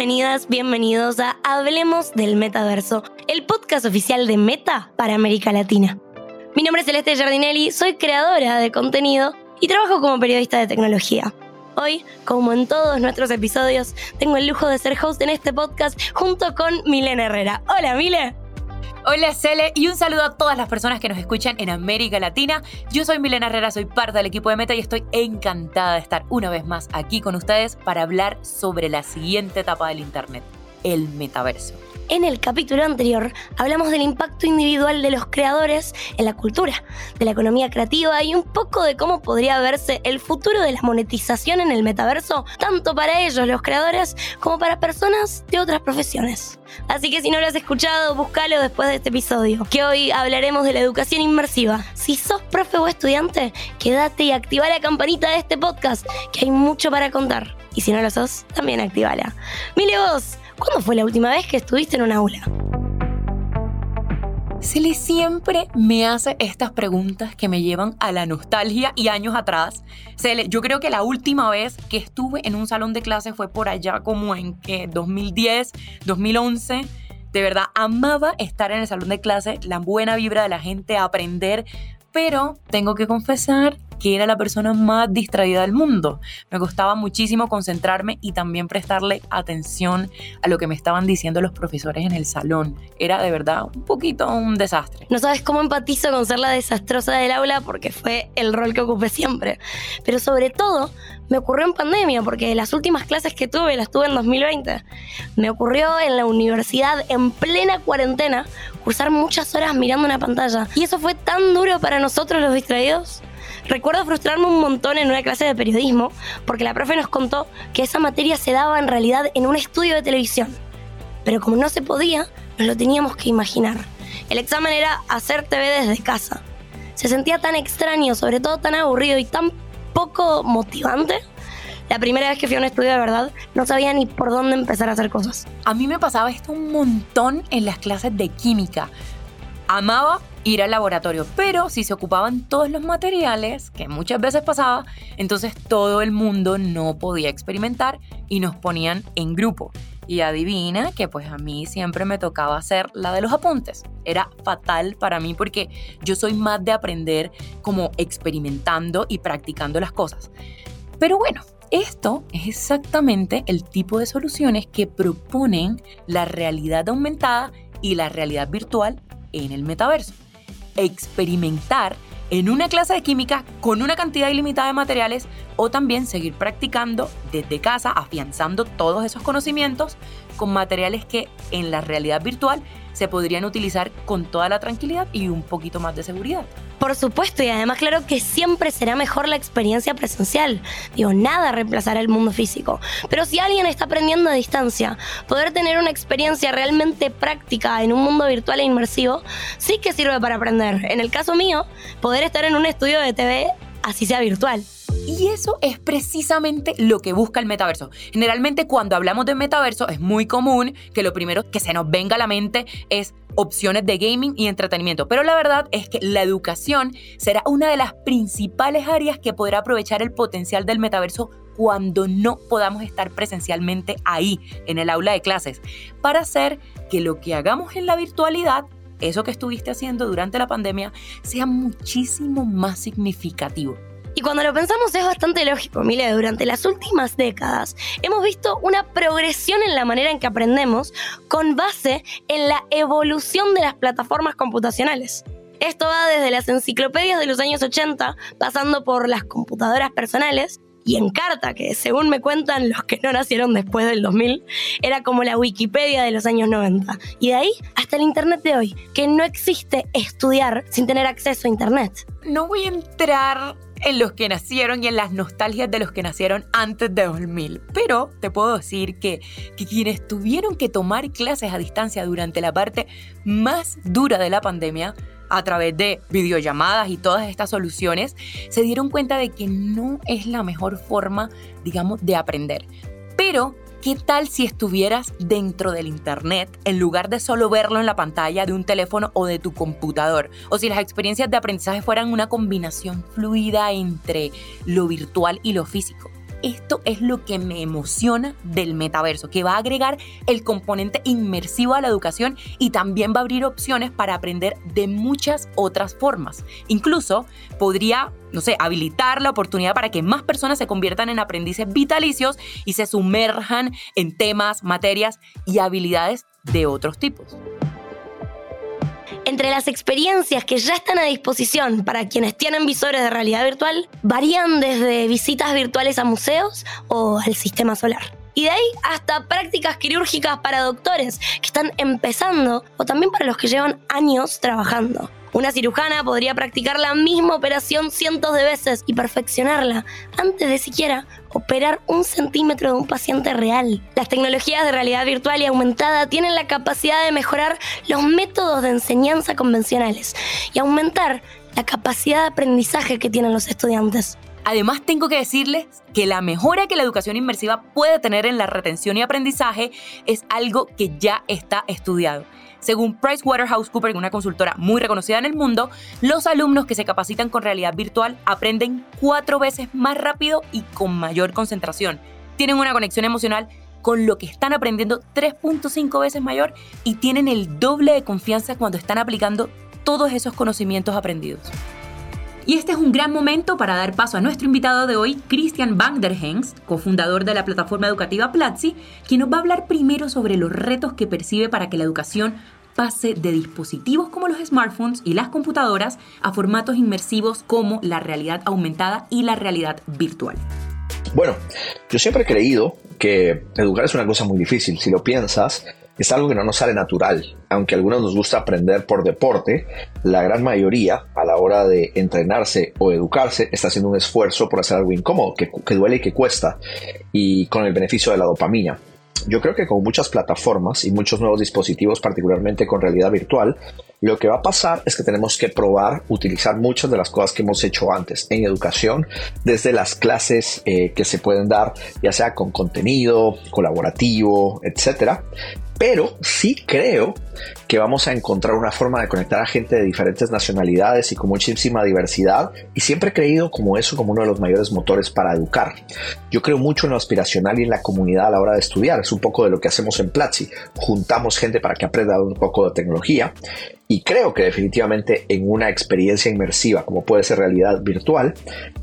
Bienvenidas, bienvenidos a Hablemos del Metaverso, el podcast oficial de Meta para América Latina. Mi nombre es Celeste Giardinelli, soy creadora de contenido y trabajo como periodista de tecnología. Hoy, como en todos nuestros episodios, tengo el lujo de ser host en este podcast junto con Milena Herrera. Hola, Mile. Hola Cele y un saludo a todas las personas que nos escuchan en América Latina. Yo soy Milena Herrera, soy parte del equipo de Meta y estoy encantada de estar una vez más aquí con ustedes para hablar sobre la siguiente etapa del Internet, el metaverso. En el capítulo anterior hablamos del impacto individual de los creadores en la cultura, de la economía creativa y un poco de cómo podría verse el futuro de la monetización en el metaverso, tanto para ellos, los creadores, como para personas de otras profesiones. Así que si no lo has escuchado, búscalo después de este episodio, que hoy hablaremos de la educación inmersiva. Si sos profe o estudiante, quédate y activa la campanita de este podcast, que hay mucho para contar. Y si no lo sos, también activala. Mile vos, ¿Cuándo fue la última vez que estuviste en un aula? le siempre me hace estas preguntas que me llevan a la nostalgia y años atrás. Cele, yo creo que la última vez que estuve en un salón de clase fue por allá como en que 2010, 2011. De verdad, amaba estar en el salón de clase, la buena vibra de la gente, aprender, pero tengo que confesar que era la persona más distraída del mundo. Me costaba muchísimo concentrarme y también prestarle atención a lo que me estaban diciendo los profesores en el salón. Era de verdad un poquito un desastre. No sabes cómo empatizo con ser la desastrosa del aula porque fue el rol que ocupé siempre. Pero sobre todo me ocurrió en pandemia porque las últimas clases que tuve las tuve en 2020. Me ocurrió en la universidad en plena cuarentena cursar muchas horas mirando una pantalla. Y eso fue tan duro para nosotros los distraídos Recuerdo frustrarme un montón en una clase de periodismo porque la profe nos contó que esa materia se daba en realidad en un estudio de televisión. Pero como no se podía, nos lo teníamos que imaginar. El examen era hacer TV desde casa. Se sentía tan extraño, sobre todo tan aburrido y tan poco motivante. La primera vez que fui a un estudio de verdad, no sabía ni por dónde empezar a hacer cosas. A mí me pasaba esto un montón en las clases de química. Amaba ir al laboratorio, pero si se ocupaban todos los materiales, que muchas veces pasaba, entonces todo el mundo no podía experimentar y nos ponían en grupo. Y adivina que pues a mí siempre me tocaba hacer la de los apuntes. Era fatal para mí porque yo soy más de aprender como experimentando y practicando las cosas. Pero bueno, esto es exactamente el tipo de soluciones que proponen la realidad aumentada y la realidad virtual en el metaverso experimentar en una clase de química con una cantidad ilimitada de materiales o también seguir practicando desde casa, afianzando todos esos conocimientos con materiales que en la realidad virtual se podrían utilizar con toda la tranquilidad y un poquito más de seguridad. Por supuesto, y además claro que siempre será mejor la experiencia presencial. Digo, nada reemplazará el mundo físico. Pero si alguien está aprendiendo a distancia, poder tener una experiencia realmente práctica en un mundo virtual e inmersivo, sí que sirve para aprender. En el caso mío, poder estar en un estudio de TV, así sea virtual. Y eso es precisamente lo que busca el metaverso. Generalmente cuando hablamos de metaverso es muy común que lo primero que se nos venga a la mente es opciones de gaming y entretenimiento. Pero la verdad es que la educación será una de las principales áreas que podrá aprovechar el potencial del metaverso cuando no podamos estar presencialmente ahí, en el aula de clases, para hacer que lo que hagamos en la virtualidad eso que estuviste haciendo durante la pandemia sea muchísimo más significativo. Y cuando lo pensamos es bastante lógico, Mile, durante las últimas décadas hemos visto una progresión en la manera en que aprendemos con base en la evolución de las plataformas computacionales. Esto va desde las enciclopedias de los años 80, pasando por las computadoras personales, y en carta, que según me cuentan los que no nacieron después del 2000, era como la Wikipedia de los años 90. Y de ahí hasta el Internet de hoy, que no existe estudiar sin tener acceso a Internet. No voy a entrar en los que nacieron y en las nostalgias de los que nacieron antes de 2000. Pero te puedo decir que, que quienes tuvieron que tomar clases a distancia durante la parte más dura de la pandemia, a través de videollamadas y todas estas soluciones, se dieron cuenta de que no es la mejor forma, digamos, de aprender. Pero ¿Qué tal si estuvieras dentro del Internet en lugar de solo verlo en la pantalla de un teléfono o de tu computador? O si las experiencias de aprendizaje fueran una combinación fluida entre lo virtual y lo físico. Esto es lo que me emociona del metaverso, que va a agregar el componente inmersivo a la educación y también va a abrir opciones para aprender de muchas otras formas. Incluso podría no sé, habilitar la oportunidad para que más personas se conviertan en aprendices vitalicios y se sumerjan en temas, materias y habilidades de otros tipos. Entre las experiencias que ya están a disposición para quienes tienen visores de realidad virtual, varían desde visitas virtuales a museos o al sistema solar. Y de ahí hasta prácticas quirúrgicas para doctores que están empezando o también para los que llevan años trabajando. Una cirujana podría practicar la misma operación cientos de veces y perfeccionarla antes de siquiera operar un centímetro de un paciente real. Las tecnologías de realidad virtual y aumentada tienen la capacidad de mejorar los métodos de enseñanza convencionales y aumentar la capacidad de aprendizaje que tienen los estudiantes. Además, tengo que decirles que la mejora que la educación inmersiva puede tener en la retención y aprendizaje es algo que ya está estudiado. Según PricewaterhouseCoopers, una consultora muy reconocida en el mundo, los alumnos que se capacitan con realidad virtual aprenden cuatro veces más rápido y con mayor concentración. Tienen una conexión emocional con lo que están aprendiendo 3.5 veces mayor y tienen el doble de confianza cuando están aplicando todos esos conocimientos aprendidos. Y este es un gran momento para dar paso a nuestro invitado de hoy, Christian Van der Hengst, cofundador de la plataforma educativa Platzi, quien nos va a hablar primero sobre los retos que percibe para que la educación pase de dispositivos como los smartphones y las computadoras a formatos inmersivos como la realidad aumentada y la realidad virtual. Bueno, yo siempre he creído que educar es una cosa muy difícil. Si lo piensas, es algo que no nos sale natural. Aunque a algunos nos gusta aprender por deporte, la gran mayoría a la hora de entrenarse o educarse está haciendo un esfuerzo por hacer algo incómodo, que, duele y que cuesta, y con el beneficio de la dopamina. Yo creo que con muchas plataformas y muchos nuevos dispositivos, particularmente con realidad virtual, lo que va a pasar es que tenemos que probar utilizar muchas de las cosas que hemos hecho antes en educación, desde las clases eh, que se pueden dar, ya sea con contenido colaborativo, etcétera, pero sí creo que vamos a encontrar una forma de conectar a gente de diferentes nacionalidades y con muchísima diversidad y siempre he creído como eso como uno de los mayores motores para educar. Yo creo mucho en lo aspiracional y en la comunidad a la hora de estudiar, es un poco de lo que hacemos en Platzi, juntamos gente para que aprenda un poco de tecnología y creo que definitivamente en una experiencia inmersiva como puede ser realidad virtual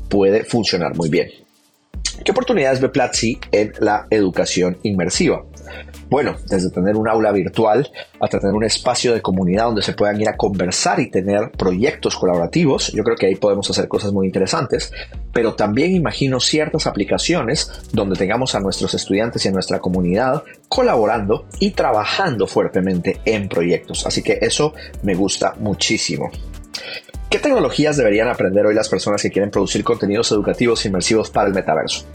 puede funcionar muy bien. ¿Qué oportunidades ve Platzi en la educación inmersiva? Bueno, desde tener un aula virtual hasta tener un espacio de comunidad donde se puedan ir a conversar y tener proyectos colaborativos, yo creo que ahí podemos hacer cosas muy interesantes, pero también imagino ciertas aplicaciones donde tengamos a nuestros estudiantes y a nuestra comunidad colaborando y trabajando fuertemente en proyectos. Así que eso me gusta muchísimo. ¿Qué tecnologías deberían aprender hoy las personas que quieren producir contenidos educativos inmersivos para el metaverso?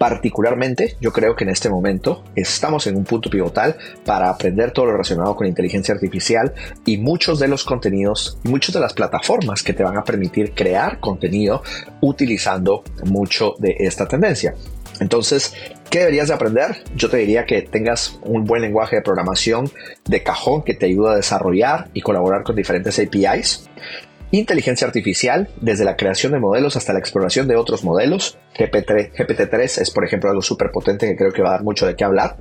Particularmente, yo creo que en este momento estamos en un punto pivotal para aprender todo lo relacionado con inteligencia artificial y muchos de los contenidos y muchas de las plataformas que te van a permitir crear contenido utilizando mucho de esta tendencia. Entonces, ¿qué deberías de aprender? Yo te diría que tengas un buen lenguaje de programación de cajón que te ayuda a desarrollar y colaborar con diferentes APIs. Inteligencia artificial, desde la creación de modelos hasta la exploración de otros modelos. GPT, GPT-3 es, por ejemplo, algo súper potente que creo que va a dar mucho de qué hablar.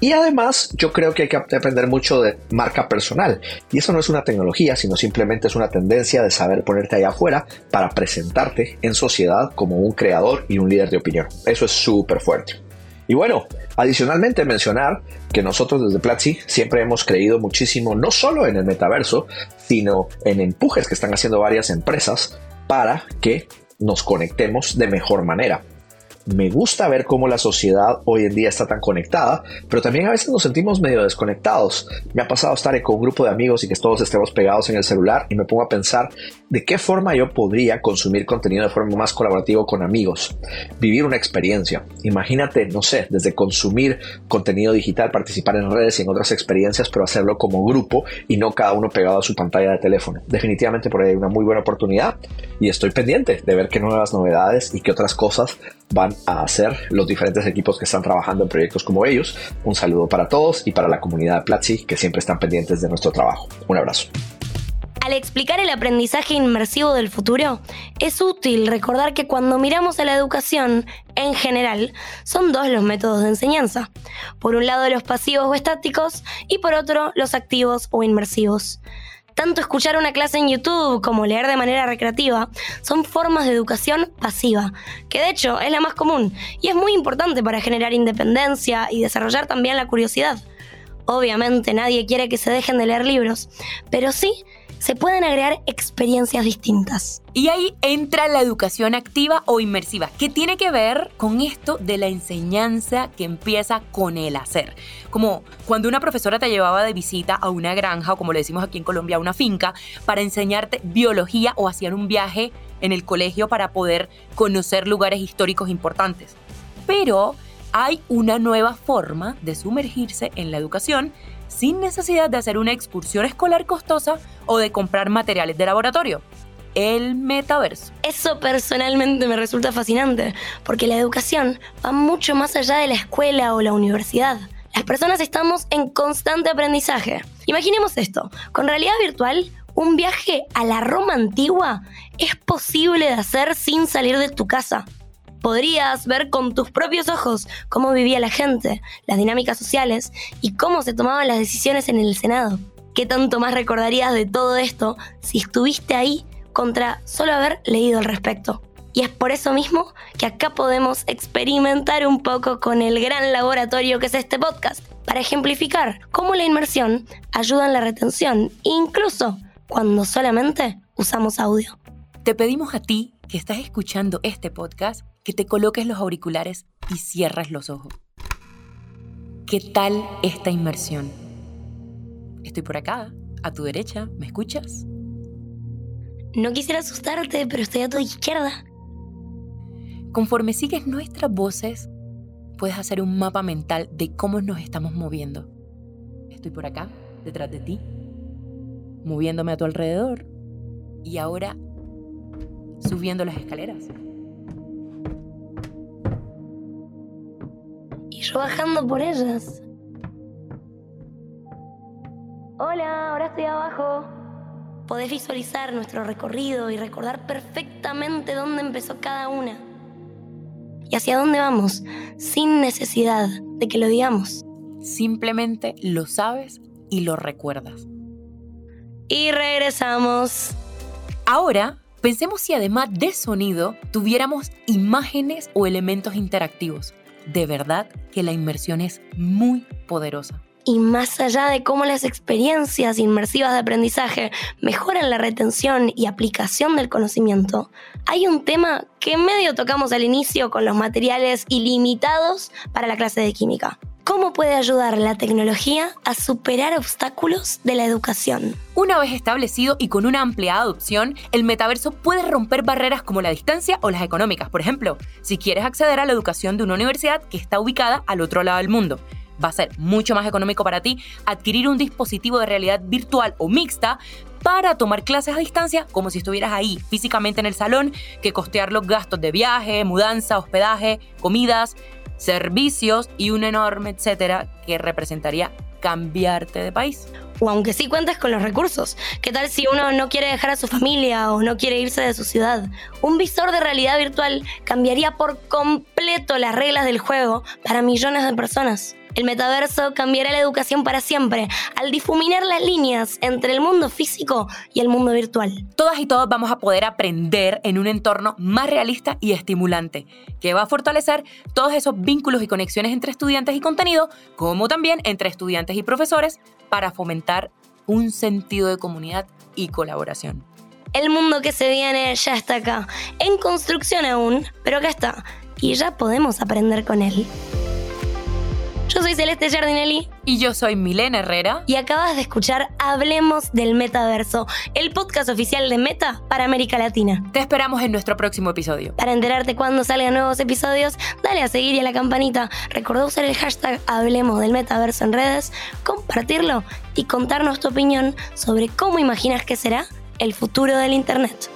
Y además, yo creo que hay que aprender mucho de marca personal. Y eso no es una tecnología, sino simplemente es una tendencia de saber ponerte allá afuera para presentarte en sociedad como un creador y un líder de opinión. Eso es súper fuerte. Y bueno, adicionalmente mencionar que nosotros desde Platzi siempre hemos creído muchísimo no solo en el metaverso, sino en empujes que están haciendo varias empresas para que nos conectemos de mejor manera me gusta ver cómo la sociedad hoy en día está tan conectada, pero también a veces nos sentimos medio desconectados. Me ha pasado estar con un grupo de amigos y que todos estemos pegados en el celular y me pongo a pensar de qué forma yo podría consumir contenido de forma más colaborativa con amigos, vivir una experiencia. Imagínate, no sé, desde consumir contenido digital, participar en redes y en otras experiencias, pero hacerlo como grupo y no cada uno pegado a su pantalla de teléfono. Definitivamente por ahí hay una muy buena oportunidad y estoy pendiente de ver qué nuevas novedades y qué otras cosas van a hacer los diferentes equipos que están trabajando en proyectos como ellos. Un saludo para todos y para la comunidad de Platzi que siempre están pendientes de nuestro trabajo. Un abrazo. Al explicar el aprendizaje inmersivo del futuro, es útil recordar que cuando miramos a la educación, en general, son dos los métodos de enseñanza. Por un lado los pasivos o estáticos y por otro los activos o inmersivos. Tanto escuchar una clase en YouTube como leer de manera recreativa son formas de educación pasiva, que de hecho es la más común y es muy importante para generar independencia y desarrollar también la curiosidad. Obviamente nadie quiere que se dejen de leer libros, pero sí se pueden agregar experiencias distintas. Y ahí entra la educación activa o inmersiva, que tiene que ver con esto de la enseñanza que empieza con el hacer. Como cuando una profesora te llevaba de visita a una granja, o como le decimos aquí en Colombia, a una finca, para enseñarte biología o hacían un viaje en el colegio para poder conocer lugares históricos importantes. Pero hay una nueva forma de sumergirse en la educación sin necesidad de hacer una excursión escolar costosa o de comprar materiales de laboratorio. El metaverso. Eso personalmente me resulta fascinante, porque la educación va mucho más allá de la escuela o la universidad. Las personas estamos en constante aprendizaje. Imaginemos esto, con realidad virtual, un viaje a la Roma antigua es posible de hacer sin salir de tu casa. Podrías ver con tus propios ojos cómo vivía la gente, las dinámicas sociales y cómo se tomaban las decisiones en el Senado. ¿Qué tanto más recordarías de todo esto si estuviste ahí contra solo haber leído al respecto? Y es por eso mismo que acá podemos experimentar un poco con el gran laboratorio que es este podcast, para ejemplificar cómo la inmersión ayuda en la retención, incluso cuando solamente usamos audio. Te pedimos a ti que estás escuchando este podcast que te coloques los auriculares y cierres los ojos. ¿Qué tal esta inmersión? Estoy por acá, a tu derecha, ¿me escuchas? No quisiera asustarte, pero estoy a tu izquierda. Conforme sigues nuestras voces, puedes hacer un mapa mental de cómo nos estamos moviendo. Estoy por acá, detrás de ti, moviéndome a tu alrededor y ahora subiendo las escaleras. Yo bajando por ellas. Hola, ahora estoy abajo. Podés visualizar nuestro recorrido y recordar perfectamente dónde empezó cada una. Y hacia dónde vamos, sin necesidad de que lo digamos. Simplemente lo sabes y lo recuerdas. Y regresamos. Ahora Pensemos si además de sonido tuviéramos imágenes o elementos interactivos. De verdad que la inmersión es muy poderosa. Y más allá de cómo las experiencias inmersivas de aprendizaje mejoran la retención y aplicación del conocimiento, hay un tema que medio tocamos al inicio con los materiales ilimitados para la clase de química. ¿Cómo puede ayudar la tecnología a superar obstáculos de la educación? Una vez establecido y con una amplia adopción, el metaverso puede romper barreras como la distancia o las económicas. Por ejemplo, si quieres acceder a la educación de una universidad que está ubicada al otro lado del mundo, va a ser mucho más económico para ti adquirir un dispositivo de realidad virtual o mixta para tomar clases a distancia como si estuvieras ahí físicamente en el salón, que costear los gastos de viaje, mudanza, hospedaje, comidas, servicios y un enorme etcétera que representaría cambiarte de país. O aunque sí cuentes con los recursos. ¿Qué tal si uno no quiere dejar a su familia o no quiere irse de su ciudad? Un visor de realidad virtual cambiaría por completo las reglas del juego para millones de personas. El metaverso cambiará la educación para siempre al difuminar las líneas entre el mundo físico y el mundo virtual. Todas y todos vamos a poder aprender en un entorno más realista y estimulante, que va a fortalecer todos esos vínculos y conexiones entre estudiantes y contenido, como también entre estudiantes y profesores, para fomentar un sentido de comunidad y colaboración. El mundo que se viene ya está acá, en construcción aún, pero acá está, y ya podemos aprender con él. Yo soy Celeste Giardinelli. Y yo soy Milena Herrera. Y acabas de escuchar Hablemos del Metaverso, el podcast oficial de Meta para América Latina. Te esperamos en nuestro próximo episodio. Para enterarte cuando salgan nuevos episodios, dale a seguir y a la campanita. Recordá usar el hashtag Hablemos del Metaverso en redes, compartirlo y contarnos tu opinión sobre cómo imaginas que será el futuro del Internet.